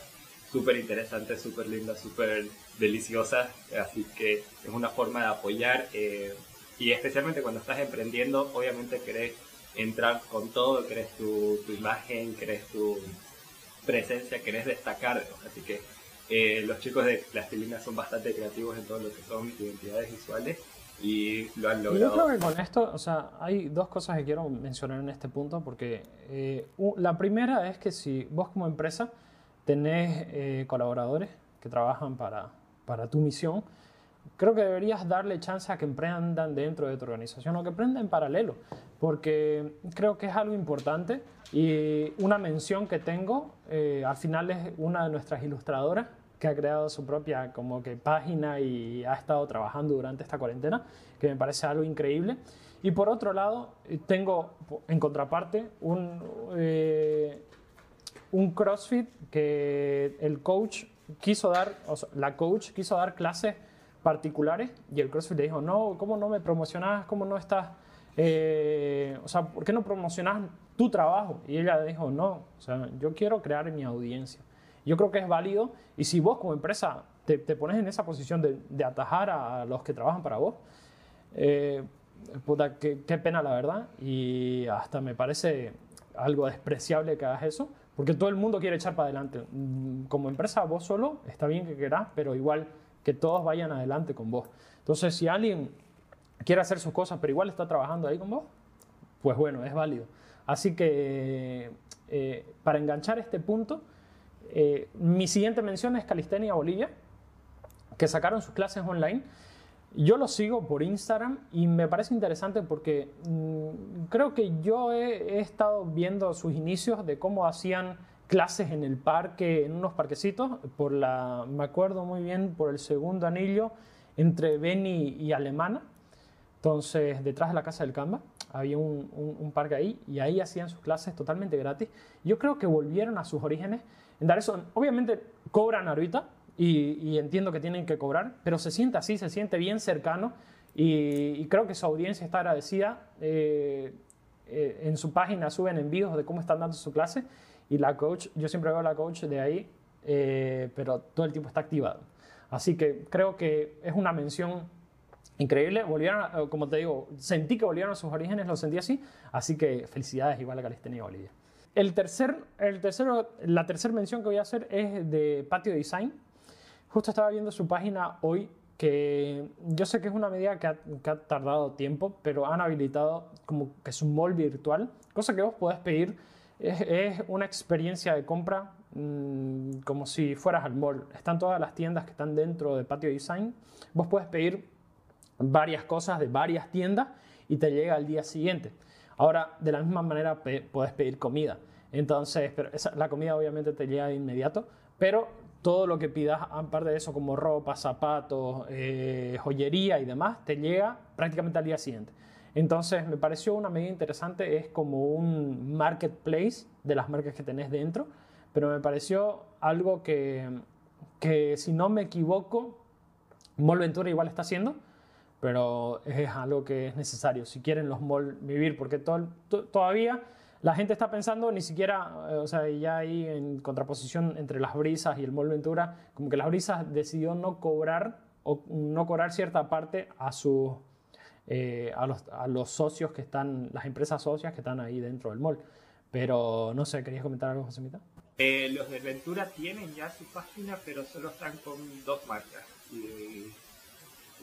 súper interesantes, súper lindas, súper deliciosas, así que es una forma de apoyar eh, y especialmente cuando estás emprendiendo, obviamente querés entrar con todo, querés tu, tu imagen, querés tu presencia, querés destacar, así que eh, los chicos de Plastilina son bastante creativos en todo lo que son identidades visuales y lo han logrado. Yo creo que con esto, o sea, hay dos cosas que quiero mencionar en este punto, porque eh, la primera es que si vos como empresa tenés eh, colaboradores que trabajan para, para tu misión, creo que deberías darle chance a que emprendan dentro de tu organización o que emprendan en paralelo, porque creo que es algo importante y una mención que tengo, eh, al final es una de nuestras ilustradoras que ha creado su propia como que página y ha estado trabajando durante esta cuarentena, que me parece algo increíble. Y por otro lado, eh, tengo en contraparte un, un CrossFit que el coach quiso dar, o sea, la coach quiso dar clases particulares y el CrossFit le dijo, no, ¿cómo no me promocionas? ¿Cómo no estás? Eh, o sea, ¿por qué no promocionas tu trabajo? Y ella dijo, no, o sea, yo quiero crear mi audiencia. Yo creo que es válido y si vos como empresa te, te pones en esa posición de, de, atajar a los que trabajan para vos, eh, puta, qué, qué pena la verdad y hasta me parece algo despreciable que hagas eso, porque todo el mundo quiere echar para adelante. Mm, como empresa, vos solo, está bien que querás, pero igual que todos vayan adelante con vos. Entonces, si alguien quiere hacer sus cosas, pero igual está trabajando ahí con vos, pues bueno, es válido. Así que, eh, para enganchar este punto, eh, mi siguiente mención es Calistenia Bolivia, que sacaron sus clases online yo lo sigo por Instagram y me parece interesante porque mmm, creo que yo he, he, estado viendo sus inicios de cómo hacían clases en el parque, en unos parquecitos, por la, me acuerdo muy bien, por el segundo anillo entre Beni y Alemana. Entonces, detrás de la casa del Canva había un, un, un, parque ahí y ahí hacían sus clases totalmente gratis. Yo creo que volvieron a sus orígenes en dar eso. Obviamente cobran ahorita, y, y, entiendo que tienen que cobrar, pero se siente así, se siente bien cercano y, y creo que su audiencia está agradecida. Eh, eh, en su página suben envíos de cómo están dando su clase y la coach, yo siempre veo a la coach de ahí, eh, pero todo el tiempo está activado. Así que creo que es una mención increíble. Volvieron, como te digo, sentí que volvieron a sus orígenes, lo sentí así, así que felicidades igual a Calistenia Bolivia. El tercer, el tercero, la tercera mención que voy a hacer es de Patio Design. Justo estaba viendo su página hoy, que yo sé que es una medida que ha, tardado tiempo, pero han habilitado como que es un mall virtual, cosa que vos podés pedir. Es, una experiencia de compra mmm, como si fueras al mall. Están todas las tiendas que están dentro de Patio Design. Vos puedes pedir varias cosas de varias tiendas y te llega al día siguiente. Ahora, de la misma manera, puedes pedir comida. Entonces, la comida obviamente te llega de inmediato, pero todo lo que pidas, aparte de eso, como ropa, zapatos, eh, joyería y demás, te llega prácticamente al día siguiente. Entonces, me pareció una medida interesante, es como un marketplace de las marcas que tenés dentro, pero me pareció algo que, que si no me equivoco, Mall Ventura igual está haciendo, pero es algo que es necesario si quieren los mall vivir, porque to todavía la gente está pensando ni siquiera, eh, o sea, ya ahí en contraposición entre las brisas y el Mall Ventura, como que las brisas decidió no cobrar o no cobrar cierta parte a sus eh, a, los, a los socios que están, las empresas socias que están ahí dentro del mall. Pero no sé, ¿querías comentar algo, Josemita? Eh, los de Ventura tienen ya su página, pero solo están con dos marcas. Y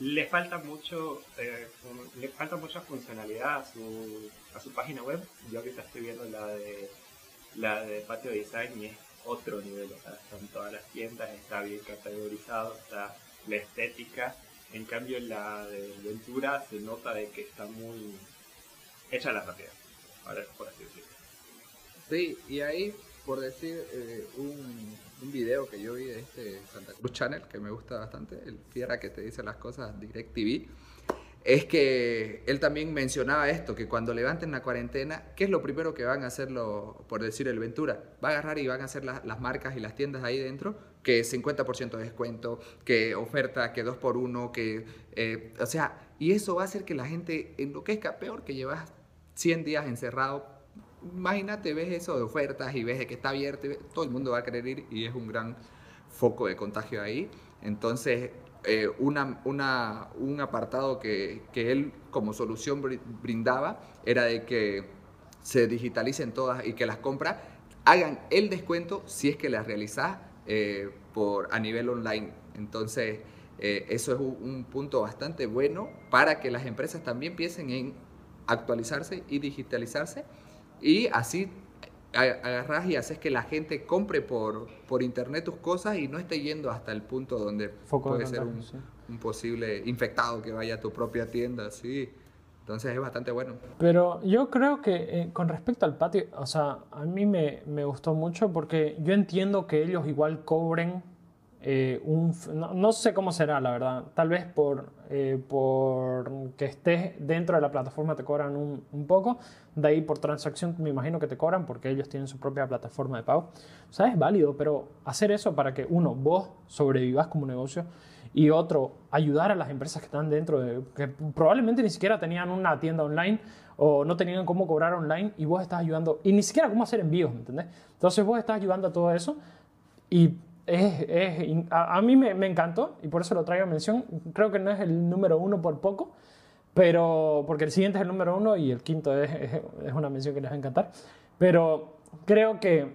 le falta mucho, eh, le falta mucha funcionalidad a su, a su página web. Yo ahorita estoy viendo la de la de Patio Design y es otro nivel, o sea, están todas las tiendas, está bien categorizado, está la estética. En cambio, la de Ventura se nota de que está muy hecha la rápida, por así decirlo. Sí, y ahí por decir eh, un, un, video que yo vi de este Santa Cruz Channel, que me gusta bastante, el Fiera que te dice las cosas, Direct TV, es que él también mencionaba esto, que cuando levanten la cuarentena, ¿qué es lo primero que van a hacer, por decir el Ventura? Va a agarrar y van a hacer las marcas y las tiendas ahí dentro, que 50% de descuento, que oferta, que 2 por 1 que... Eh, o sea, y eso va a hacer que la gente enloquezca, peor que llevas 100 días encerrado. Imagínate, ves eso de ofertas y ves que está abierto, todo el mundo va a querer ir y es un gran foco de contagio ahí. Entonces, eh, un apartado que, que, él como solución brindaba era de que se digitalicen todas y que las compras hagan el descuento si es que las realizás eh, por, a nivel online. Entonces, eh, eso es un, punto bastante bueno para que las empresas también piensen en actualizarse y digitalizarse y así agarras y haces que la gente compre por, por internet tus cosas y no esté yendo hasta el punto donde puede ser un, un, posible infectado que vaya a tu propia tienda, sí. Entonces es bastante bueno. Pero yo creo que eh, con respecto al patio, o sea, a mí me, me, gustó mucho porque yo entiendo que ellos igual cobren eh. No, sé cómo será, la verdad. Tal vez por, eh, por que estés dentro de la plataforma te cobran un, un, poco. De ahí por transacción me imagino que te cobran porque ellos tienen su propia plataforma de pago. O sea, es válido, pero hacer eso para que uno, vos sobrevivas como negocio y otro, ayudar a las empresas que están dentro, de, que probablemente ni siquiera tenían una tienda online o no tenían cómo cobrar online y vos estás ayudando, y ni siquiera cómo hacer envíos, ¿me entendés? Entonces vos estás ayudando a todo eso y es, a, mí me, me, encantó y por eso lo traigo a mención. Creo que no es el número uno por poco, pero porque el siguiente es el número uno y el quinto es, es, una mención que les va a encantar. Pero creo que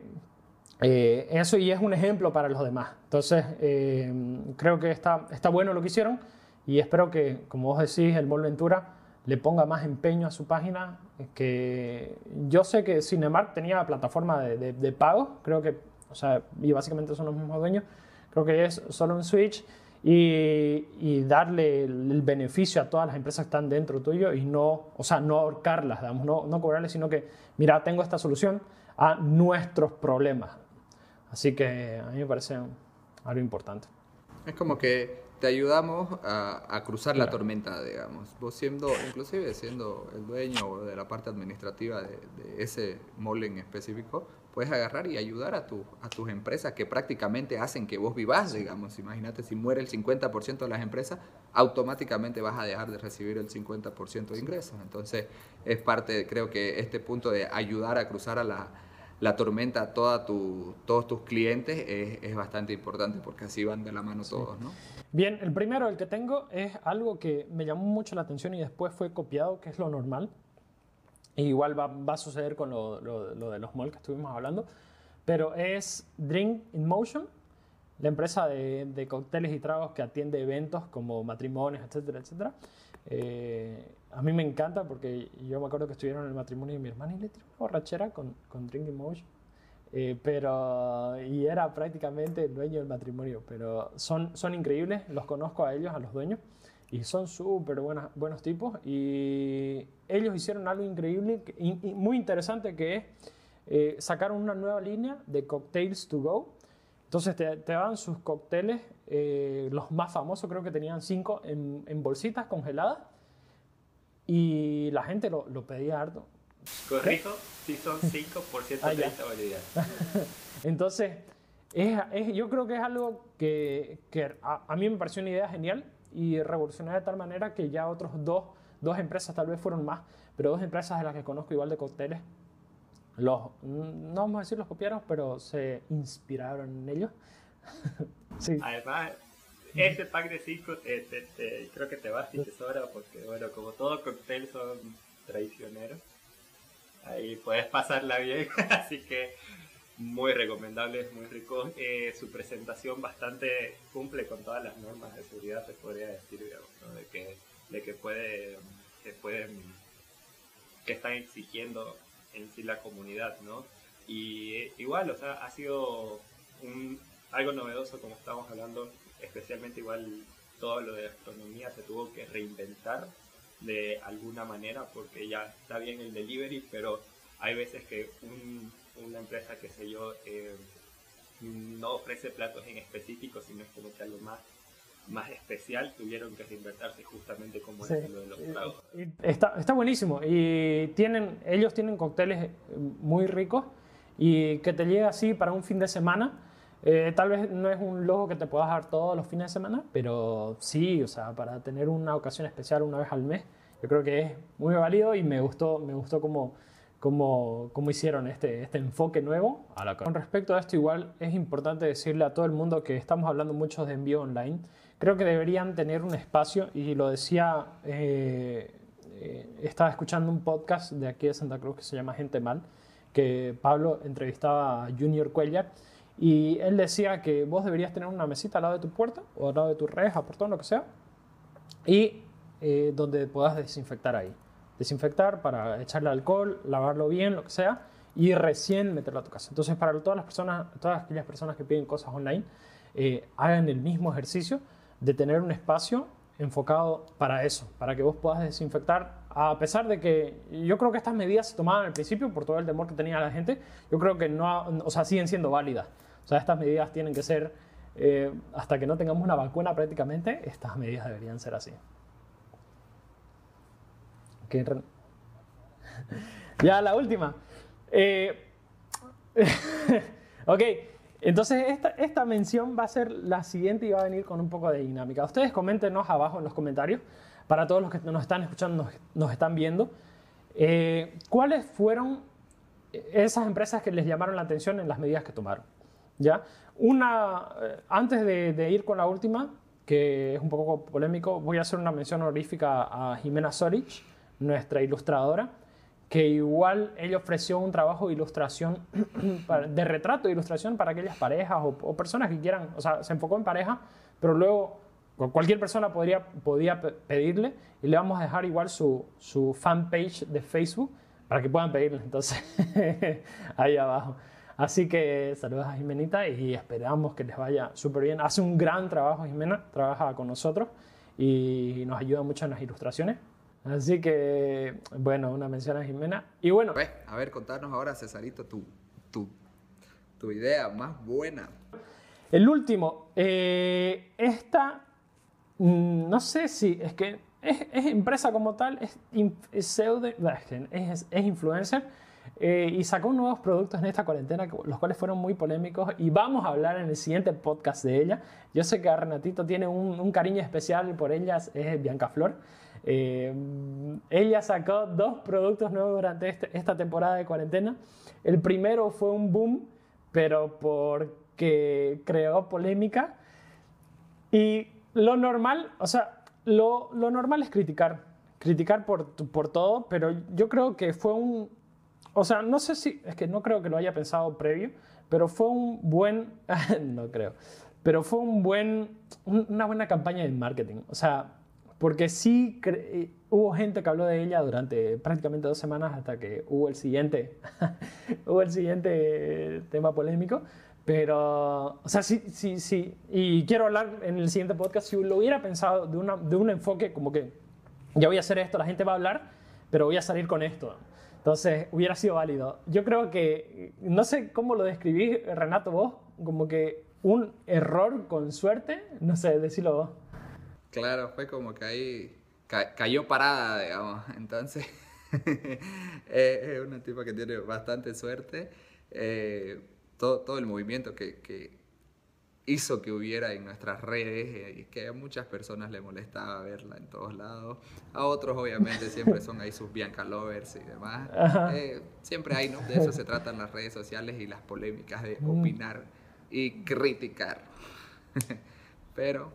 eh, eso y es un ejemplo para los demás. Entonces, eh, creo que está, está bueno lo que hicieron y espero que, como vos decís, el Mall Ventura le ponga más empeño a su página. Que yo sé que Cinemark tenía plataforma de, de, de pago, creo que o sea, y básicamente son los mismos dueños. Creo que es solo un switch y, y, darle el beneficio a todas las empresas que están dentro tuyo y no, o sea, no ahorcarlas, digamos, no, no cobrarles, sino que, mira, tengo esta solución a nuestros problemas. Así que a mí me parece algo importante. Es como que te ayudamos a, cruzar la tormenta, digamos. Vos siendo, inclusive siendo el dueño de la parte administrativa de, de ese mall en específico, puedes agarrar y ayudar a, tu, a tus empresas que prácticamente hacen que vos vivas, digamos. Imagínate, si muere el 50% de las empresas, automáticamente vas a dejar de recibir el 50% de ingresos. Entonces, es parte, creo que este punto de ayudar a cruzar a la, la tormenta a toda tu, todos tus clientes es, es, bastante importante porque así van de la mano todos, ¿no? Bien, el primero, el que tengo, es algo que me llamó mucho la atención y después fue copiado, que es lo normal igual va, va, a suceder con lo, lo, de los malls que estuvimos hablando. Pero es Drink in Motion, la empresa de, de, cócteles y tragos que atiende eventos como matrimonios, etcétera, etcétera. Eh, a mí me encanta porque yo me acuerdo que estuvieron en el matrimonio de mi hermana y le tiró una borrachera con, con Drink in Motion. Eh, pero, y era prácticamente el dueño del matrimonio, pero son, son increíbles, los conozco a ellos, a los dueños y son súper buenos tipos. Y ellos hicieron algo increíble y, muy interesante que es eh, sacaron una nueva línea de cocktails to go. Entonces te, te dan sus cócteles, eh, los más famosos creo que tenían cinco en, en, bolsitas congeladas. Y la gente lo, lo pedía harto. Corrijo, sí son 5 por 130 ah, [LAUGHS] Entonces, es, es, yo creo que es algo que, que a, a mí me pareció una idea genial y revolucionar de tal manera que ya otros dos, dos empresas, tal vez fueron más, pero dos empresas de las que conozco igual de cócteles, los, no vamos a decir los copiaron, pero se inspiraron en ellos. [LAUGHS] sí. Además, este pack de cinco creo que te va y te sobra porque, bueno, como todos cócteles son traicioneros, ahí puedes pasarla bien, [LAUGHS] así que muy recomendable, muy rico. Eh, su presentación bastante cumple con todas las normas de seguridad, se podría decir, de, que, de que puede, que pueden, que están exigiendo en sí la comunidad, ¿no? Y igual, o sea, ha sido un, algo novedoso como estamos hablando, especialmente igual todo lo de gastronomía se tuvo que reinventar de alguna manera porque ya está bien el delivery, pero hay veces que un una empresa, qué sé yo, eh, no ofrece platos en específico, sino es como que algo más más especial tuvieron que reinventarse justamente como sí. lo de los tragos. Está, está buenísimo y tienen, ellos tienen cócteles muy ricos y que te llega así para un fin de semana. Eh, tal vez no es un logo que te puedas dar todos los fines de semana, pero sí, o sea, para tener una ocasión especial una vez al mes, yo creo que es muy válido y me gustó, me gustó cómo, cómo, cómo hicieron este, este enfoque nuevo. A la Con respecto a esto, igual es importante decirle a todo el mundo que estamos hablando mucho de envío online. Creo que deberían tener un espacio, y lo decía, eh, eh, estaba escuchando un podcast de aquí de Santa Cruz que se llama Gente Mal, que Pablo entrevistaba a Junior Cuellar, y él decía que vos deberías tener una mesita al lado de tu puerta, o al lado de tu reja, portón, lo que sea, y eh, donde puedas desinfectar ahí. Desinfectar para echarle alcohol, lavarlo bien, lo que sea, y recién meterlo a tu casa. Entonces, para todas las personas, todas aquellas personas que piden cosas online, hagan el mismo ejercicio de tener un espacio enfocado para eso, para que vos puedas desinfectar, a pesar de que yo creo que estas medidas se tomaban al principio por todo el temor que tenía la gente, yo creo que no, o sea, siguen siendo válidas. O sea, estas medidas tienen que ser, eh, hasta que no tengamos una vacuna prácticamente, estas medidas deberían ser así. Ya, la última. Eh, [LAUGHS] ok. Entonces, esta, esta, mención va a ser la siguiente y va a venir con un poco de dinámica. Ustedes coméntenos abajo en los comentarios, para todos los que nos están escuchando, nos, están viendo, eh, cuáles fueron esas empresas que les llamaron la atención en las medidas que tomaron. ¿ya? Una, eh, antes de, ir con la última, que es un poco polémico, voy a hacer una mención honorífica a Jimena Sorich, nuestra ilustradora que igual ella ofreció un trabajo de ilustración, [CLEARS THROAT] de retrato de ilustración para aquellas parejas o, personas que quieran, o sea, se enfocó en pareja, pero luego cualquier persona podría, podía pedirle y le vamos a dejar igual su, su fanpage de Facebook para que puedan pedirle, entonces, [LAUGHS] ahí abajo. Así que saludos a Jimenita y esperamos que les vaya súper bien. Hace un gran trabajo Jimena, trabaja con nosotros y nos ayuda mucho en las ilustraciones. Así que, bueno, una mención a Jimena. Y bueno. A ver, contarnos ahora, Cesarito, tu, tu, tu idea más buena. El último. Eh, esta, mm, no sé si, es que es, es empresa como tal, es, es, es, es influencer. Eh, y sacó nuevos productos en esta cuarentena, los cuales fueron muy polémicos y vamos a hablar en el siguiente podcast de ella. Yo sé que Renatito tiene un, un cariño especial por ellas, es Bianca Flor. Eh, ella sacó dos productos nuevos durante este, esta temporada de cuarentena. El primero fue un boom, pero porque creó polémica. Y lo normal, o sea, lo, lo normal es criticar, criticar por, por todo, pero yo creo que fue un, o sea, no sé si, es que no creo que lo haya pensado previo, pero fue un buen, [LAUGHS] no creo, pero fue un buen, una buena campaña de marketing. O sea, porque sí eh, hubo gente que habló de ella durante prácticamente dos semanas hasta que hubo el siguiente, [LAUGHS] hubo el siguiente tema polémico. Pero, o sea, sí, sí, sí. Y quiero hablar en el siguiente podcast, si lo hubiera pensado de, una, de un enfoque como que ya voy a hacer esto, la gente va a hablar, pero voy a salir con esto. Entonces, hubiera sido válido. Yo creo que, no sé cómo lo describís, Renato, vos, como que un error con suerte, no sé, decilo vos. Claro, fue como que ahí cayó parada, digamos. [LAUGHS] Entonces, [LAUGHS] es una tipa que tiene bastante suerte. Eh, todo, todo el movimiento que, que, hizo que hubiera en nuestras redes eh, y que a muchas personas le molestaba verla en todos lados. A otros, obviamente, [LAUGHS] siempre son ahí sus Bianca lovers y demás. Eh, siempre hay, ¿no? De eso se tratan las redes sociales y las polémicas de mm. opinar y criticar. Pero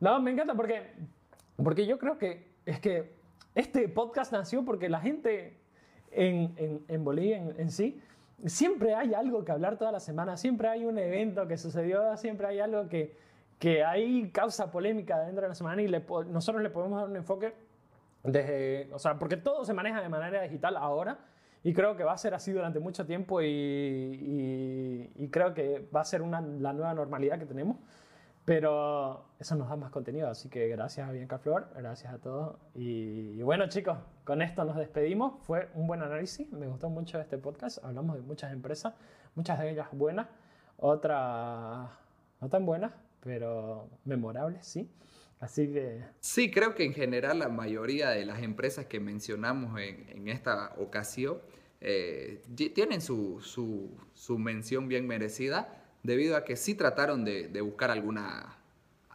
no, me encanta porque, porque yo creo que es que este podcast nació porque la gente en, en, en Bolivia en, sí, siempre hay algo que hablar toda la semana, siempre hay un evento que sucedió, siempre hay algo que, que hay causa polémica dentro de la semana y le, nosotros le podemos dar un enfoque desde, o sea, porque todo se maneja de manera digital ahora y creo que va a ser así durante mucho tiempo y, y, y creo que va a ser una, la nueva normalidad que tenemos. Pero eso nos da más contenido, así que gracias a Bianca Flor, gracias a todos. Y, bueno chicos, con esto nos despedimos. Fue un buen análisis, me gustó mucho este podcast. Hablamos de muchas empresas, muchas de ellas buenas, otras no tan buenas, pero memorables, sí. Así que... Sí, creo que en general la mayoría de las empresas que mencionamos en, esta ocasión eh, tienen su, su mención bien merecida debido a que sí trataron de, buscar alguna,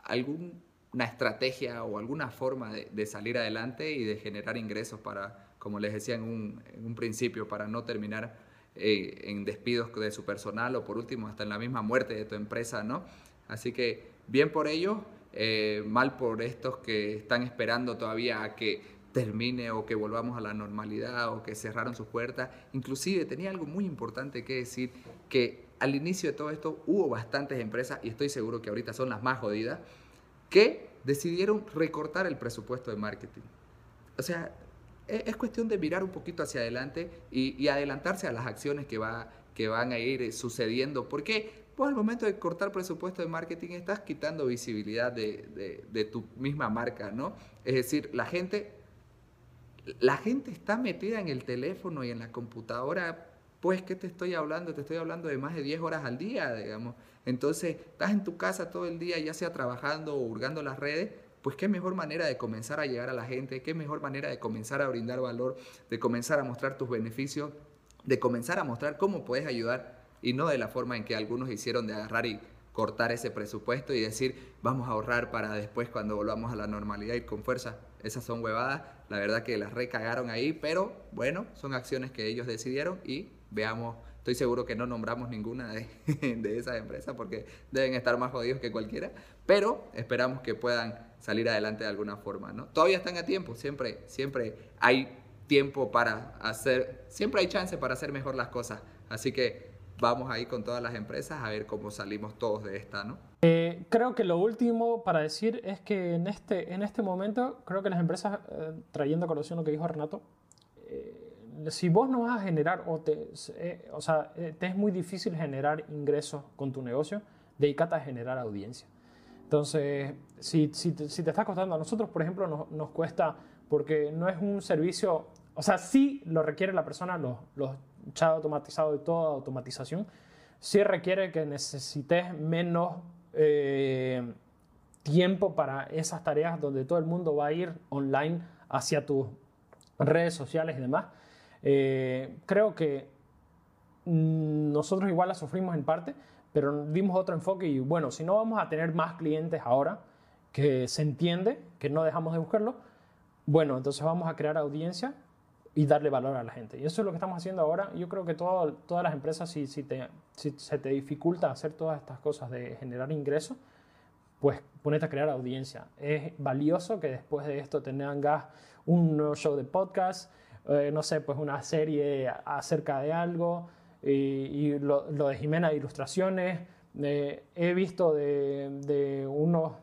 alguna estrategia o alguna forma de, salir adelante y de generar ingresos para, como les decía en un, principio, para no terminar eh, en despidos de su personal o por último hasta en la misma muerte de tu empresa, ¿no? Así que bien por ellos, eh, mal por estos que están esperando todavía a que termine o que volvamos a la normalidad o que cerraron sus puertas. Inclusive tenía algo muy importante que decir, que al inicio de todo esto hubo bastantes empresas, y estoy seguro que ahorita son las más jodidas, que decidieron recortar el presupuesto de marketing. O sea, e-, es, cuestión de mirar un poquito hacia adelante y, adelantarse a las acciones que, va, que van a ir sucediendo, porque pues al momento de cortar presupuesto de marketing estás quitando visibilidad de, de, tu misma marca, ¿no? Es decir, la gente, la gente está metida en el teléfono y en la computadora pues, ¿qué te estoy hablando? Te estoy hablando de más de 10 horas al día, digamos. Entonces, estás en tu casa todo el día, ya sea trabajando o hurgando las redes, pues qué mejor manera de comenzar a llegar a la gente, qué mejor manera de comenzar a brindar valor, de comenzar a mostrar tus beneficios, de comenzar a mostrar cómo puedes ayudar y no de la forma en que algunos hicieron de agarrar y cortar ese presupuesto y decir, vamos a ahorrar para después cuando volvamos a la normalidad ir con fuerza. Esas son huevadas, la verdad que las recagaron ahí, pero bueno, son acciones que ellos decidieron y veamos, estoy seguro que no nombramos ninguna de, [LAUGHS] de esas empresas porque deben estar más jodidos que cualquiera, pero esperamos que puedan salir adelante de alguna forma, ¿no? Todavía están a tiempo, siempre, siempre hay tiempo para hacer, siempre hay chance para hacer mejor las cosas, así que vamos ahí con todas las empresas a ver cómo salimos todos de esta, ¿no? Eh, creo que lo último para decir es que en este, en este momento creo que las empresas, eh, trayendo a colación lo que dijo Renato, si vos no vas a generar, o, te, eh, o sea, eh, te es muy difícil generar ingresos con tu negocio, dedícate a generar audiencia. Entonces, si, si, te, si te está costando, a nosotros, por ejemplo, nos, nos, cuesta, porque no es un servicio, o sea, sí lo requiere la persona, los, los chats automatizados y toda automatización, sí requiere que necesites menos eh, tiempo para esas tareas donde todo el mundo va a ir online hacia tus redes sociales y demás. Eh, creo que nosotros igual la sufrimos en parte, pero dimos otro enfoque y bueno, si no vamos a tener más clientes ahora, que se entiende, que no dejamos de buscarlo, bueno, entonces vamos a crear audiencia y darle valor a la gente. Y eso es lo que estamos haciendo ahora. Yo creo que todo, todas las empresas, si, si, te, si se te dificulta hacer todas estas cosas de generar ingresos, pues ponete a crear audiencia. Es valioso que después de esto tengas un nuevo show de podcast, eh, no sé, pues una serie acerca de algo, y, lo, de Jimena de ilustraciones. Eh, he visto de, unos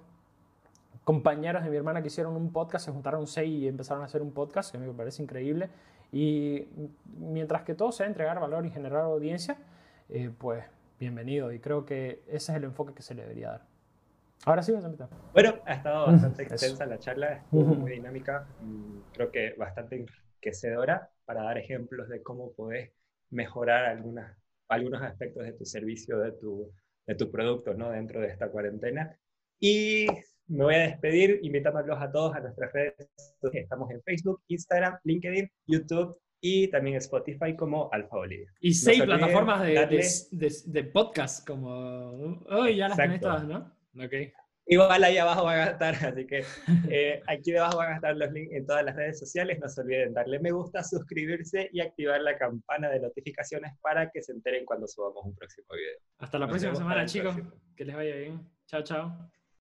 compañeros de mi hermana que hicieron un podcast, se juntaron seis y empezaron a hacer un podcast, que me parece increíble. Y mientras que todo sea entregar valor y generar audiencia, eh, pues bienvenido. Y creo que ese es el enfoque que se le debería dar. Ahora sí, Bueno, ha estado bastante extensa la charla, muy dinámica, creo que bastante enriquecedora para dar ejemplos de cómo podés mejorar algunas, algunos aspectos de tu servicio, de tu, de tu producto ¿no? dentro de esta cuarentena. Y me voy a despedir invitándolos a todos a nuestras redes. Estamos en Facebook, Instagram, LinkedIn, YouTube y también Spotify como Alfa Bolivia. Y seis plataformas de, de, de, podcast como... Hoy ya las tenés todas, ¿no? Okay. Igual ahí abajo va a estar, [LAUGHS] así que eh, aquí debajo van a estar los links en todas las redes sociales. No se olviden darle me gusta, suscribirse y activar la campana de notificaciones para que se enteren cuando subamos un próximo video. Hasta la próxima semana, chicos. Que les vaya bien. Chao, chao.